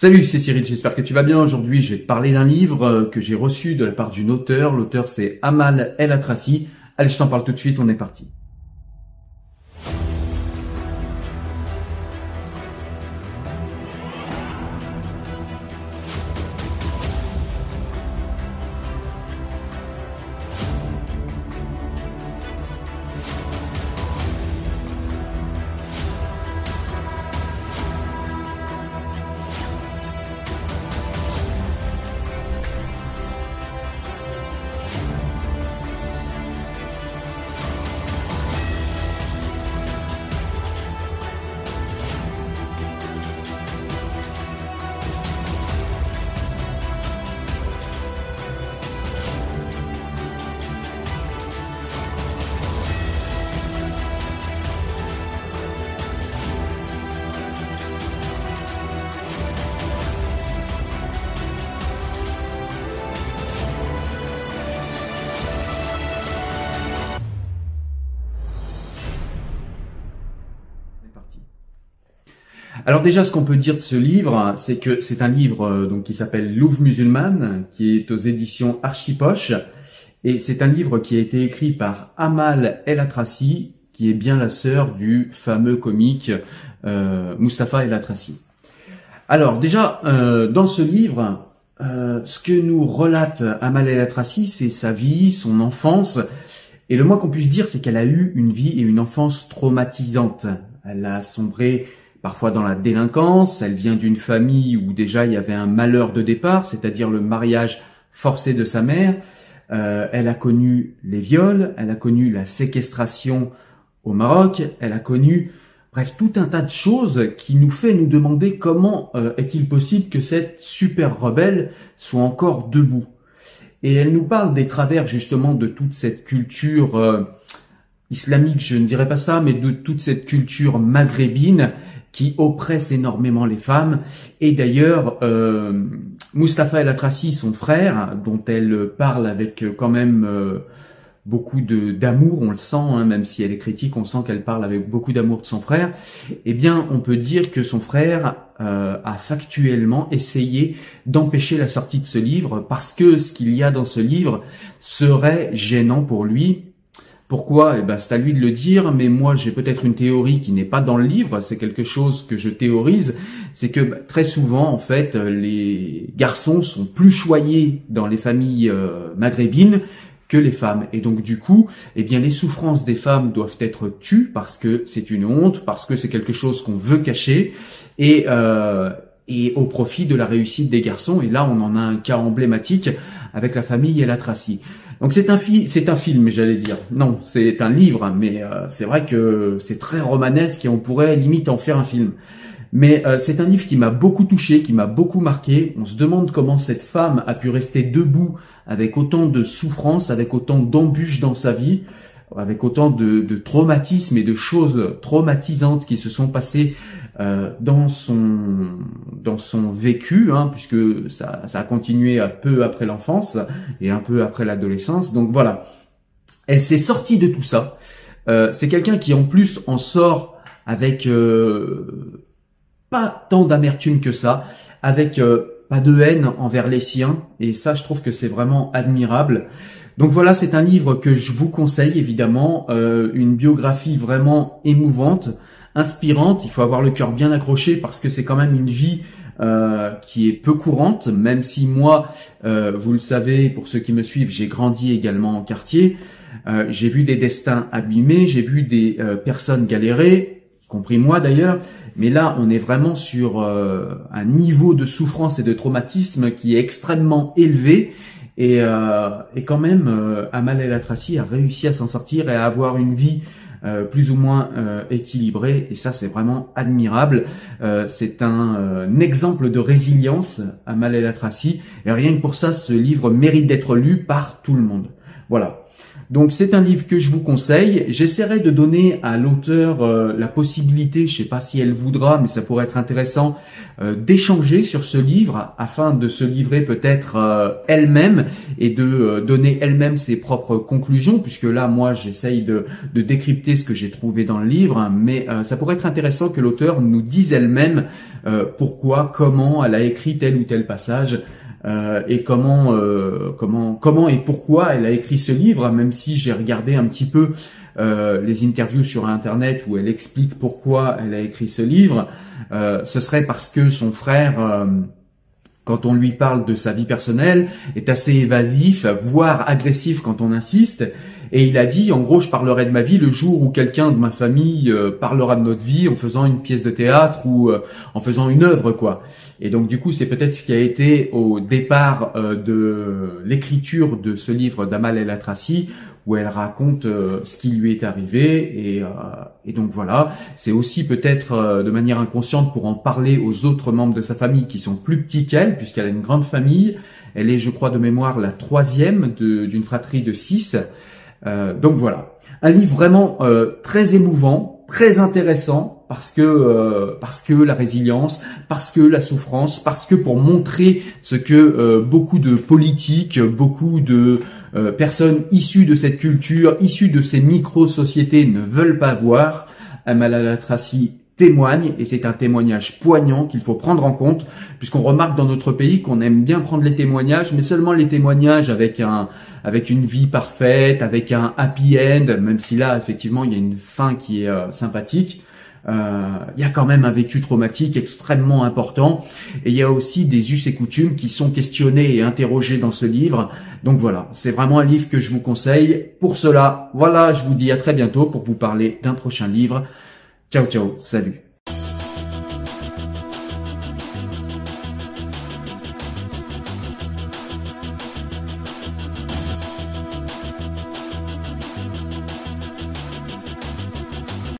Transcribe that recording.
Salut, c'est Cyril, j'espère que tu vas bien. Aujourd'hui, je vais te parler d'un livre euh, que j'ai reçu de la part d'une auteure. L'auteur, c'est Amal El Atrassi. Allez, je t'en parle tout de suite, on est parti. Alors déjà, ce qu'on peut dire de ce livre, c'est que c'est un livre euh, donc qui s'appelle Louvre musulmane, qui est aux éditions Archipoche, et c'est un livre qui a été écrit par Amal El Atrassi, qui est bien la sœur du fameux comique euh, Mustapha El Atrassi. Alors déjà, euh, dans ce livre, euh, ce que nous relate Amal El Atrassi, c'est sa vie, son enfance, et le moins qu'on puisse dire, c'est qu'elle a eu une vie et une enfance traumatisante. Elle a sombré parfois dans la délinquance, elle vient d'une famille où déjà il y avait un malheur de départ, c'est-à-dire le mariage forcé de sa mère, euh, elle a connu les viols, elle a connu la séquestration au Maroc, elle a connu, bref, tout un tas de choses qui nous fait nous demander comment euh, est-il possible que cette super rebelle soit encore debout. Et elle nous parle des travers justement de toute cette culture euh, islamique, je ne dirais pas ça, mais de toute cette culture maghrébine qui oppresse énormément les femmes. Et d'ailleurs, euh, Mustapha El Atrassi, son frère, dont elle parle avec quand même euh, beaucoup de d'amour, on le sent, hein, même si elle est critique, on sent qu'elle parle avec beaucoup d'amour de son frère. Eh bien, on peut dire que son frère euh, a factuellement essayé d'empêcher la sortie de ce livre parce que ce qu'il y a dans ce livre serait gênant pour lui pourquoi? Eh ben, c'est à lui de le dire, mais moi j'ai peut-être une théorie qui n'est pas dans le livre, c'est quelque chose que je théorise, c'est que bah, très souvent en fait les garçons sont plus choyés dans les familles euh, maghrébines que les femmes. Et donc du coup, eh bien les souffrances des femmes doivent être tues parce que c'est une honte, parce que c'est quelque chose qu'on veut cacher et euh, et au profit de la réussite des garçons. Et là, on en a un cas emblématique avec la famille et la Tracy. Donc c'est un, un film, j'allais dire. Non, c'est un livre, hein, mais euh, c'est vrai que c'est très romanesque et on pourrait limite en faire un film. Mais euh, c'est un livre qui m'a beaucoup touché, qui m'a beaucoup marqué. On se demande comment cette femme a pu rester debout avec autant de souffrance, avec autant d'embûches dans sa vie, avec autant de traumatismes et de choses traumatisantes qui se sont passées euh, dans son dans son vécu, hein, puisque ça, ça a continué un peu après l'enfance et un peu après l'adolescence. Donc voilà, elle s'est sortie de tout ça. Euh, c'est quelqu'un qui en plus en sort avec euh, pas tant d'amertume que ça, avec pas de haine envers les siens, et ça je trouve que c'est vraiment admirable. Donc voilà, c'est un livre que je vous conseille évidemment, une biographie vraiment émouvante inspirante. Il faut avoir le cœur bien accroché parce que c'est quand même une vie euh, qui est peu courante, même si moi, euh, vous le savez, pour ceux qui me suivent, j'ai grandi également en quartier. Euh, j'ai vu des destins abîmés, j'ai vu des personnes galérer, y compris moi d'ailleurs. Mais là, on est vraiment sur un niveau de souffrance et de traumatisme qui est extrêmement élevé. Et, et quand même, Amal El Atrassi a réussi à s'en sortir et à avoir une vie euh, plus ou moins euh, équilibré et ça c'est vraiment admirable. Euh, c'est un, exemple de résilience à El Atrassi et rien que pour ça ce livre mérite d'être lu par tout le monde. Voilà. Donc c'est un livre que je vous conseille. J'essaierai de donner à l'auteur euh, la possibilité, je sais pas si elle voudra, mais ça pourrait être intéressant, euh, d'échanger sur ce livre afin de se livrer peut-être euh, elle-même et de donner elle-même ses propres conclusions, puisque là moi j'essaye de, de, décrypter ce que j'ai trouvé dans le livre, mais ça pourrait être intéressant que l'auteur nous dise elle-même pourquoi, comment elle a écrit tel ou tel passage. Euh, et comment, euh, comment, comment et pourquoi elle a écrit ce livre, même si j'ai regardé un petit peu euh, les interviews sur Internet où elle explique pourquoi elle a écrit ce livre. ce serait parce que son frère quand on lui parle de sa vie personnelle, est assez évasif, voire agressif quand on insiste. Et il a dit, en gros, je parlerai de ma vie le jour où quelqu'un de ma famille euh, parlera de notre vie en faisant une pièce de théâtre ou euh, en faisant une œuvre, quoi. Et donc, du coup, c'est peut-être ce qui a été au départ euh, de l'écriture de ce livre d'Amal El Atrassi, où elle raconte euh, ce qui lui est arrivé. Et, euh, et donc voilà. C'est aussi peut-être euh, de manière inconsciente pour en parler aux autres membres de sa famille qui sont plus petits qu'elle puisqu'elle a une grande famille. Elle est je crois de mémoire la troisième d'une fratrie de six donc voilà un livre vraiment très émouvant très intéressant parce que parce que la résilience, parce que la souffrance, parce que pour montrer ce que beaucoup de politiques, beaucoup de euh, personnes issues de cette culture, issues de ces micro-sociétés ne veulent pas voir. Amalala Tracy témoigne, et c'est un témoignage poignant qu'il faut prendre en compte, puisqu'on remarque dans notre pays qu'on aime bien prendre les témoignages, mais seulement les témoignages avec un, avec une vie parfaite, avec un happy end, même si là, effectivement, il y a une fin qui est euh, sympathique. Euh, il y a quand même un vécu traumatique extrêmement important et il y a aussi des us et coutumes qui sont questionnés et interrogés dans ce livre. Donc voilà, c'est vraiment un livre que je vous conseille. Pour cela, voilà, je vous dis à très bientôt pour vous parler d'un prochain livre. 教教子女。